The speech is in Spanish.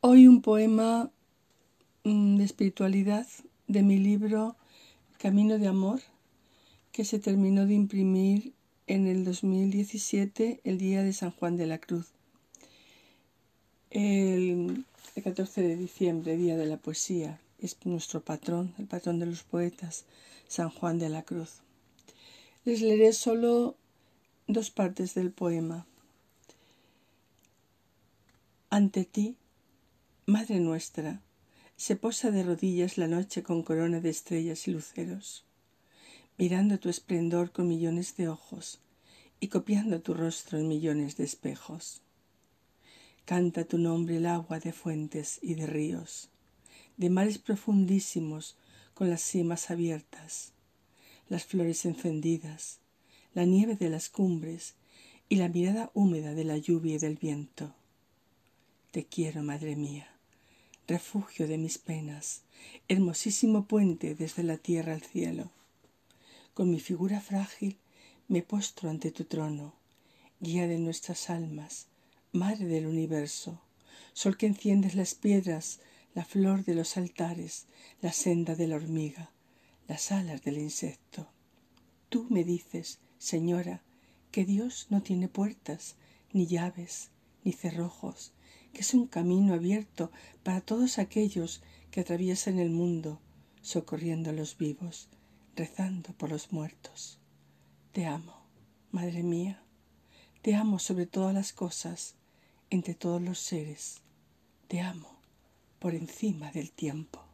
Hoy un poema mm, de espiritualidad de mi libro Camino de Amor, que se terminó de imprimir en el 2017, el día de San Juan de la Cruz. El, 14 de diciembre, Día de la Poesía, es nuestro patrón, el patrón de los poetas, San Juan de la Cruz. Les leeré solo dos partes del poema. Ante ti, Madre nuestra, se posa de rodillas la noche con corona de estrellas y luceros, mirando tu esplendor con millones de ojos y copiando tu rostro en millones de espejos. Canta tu nombre el agua de fuentes y de ríos, de mares profundísimos con las cimas abiertas, las flores encendidas, la nieve de las cumbres y la mirada húmeda de la lluvia y del viento. Te quiero, madre mía refugio de mis penas, hermosísimo puente desde la tierra al cielo. Con mi figura frágil me postro ante tu trono, guía de nuestras almas, madre del universo, sol que enciendes las piedras, la flor de los altares, la senda de la hormiga, las alas del insecto. Tú me dices, Señora, que Dios no tiene puertas, ni llaves, ni cerrojos, que es un camino abierto para todos aquellos que atraviesan el mundo, socorriendo a los vivos, rezando por los muertos. Te amo, Madre mía, te amo sobre todas las cosas, entre todos los seres, te amo por encima del tiempo.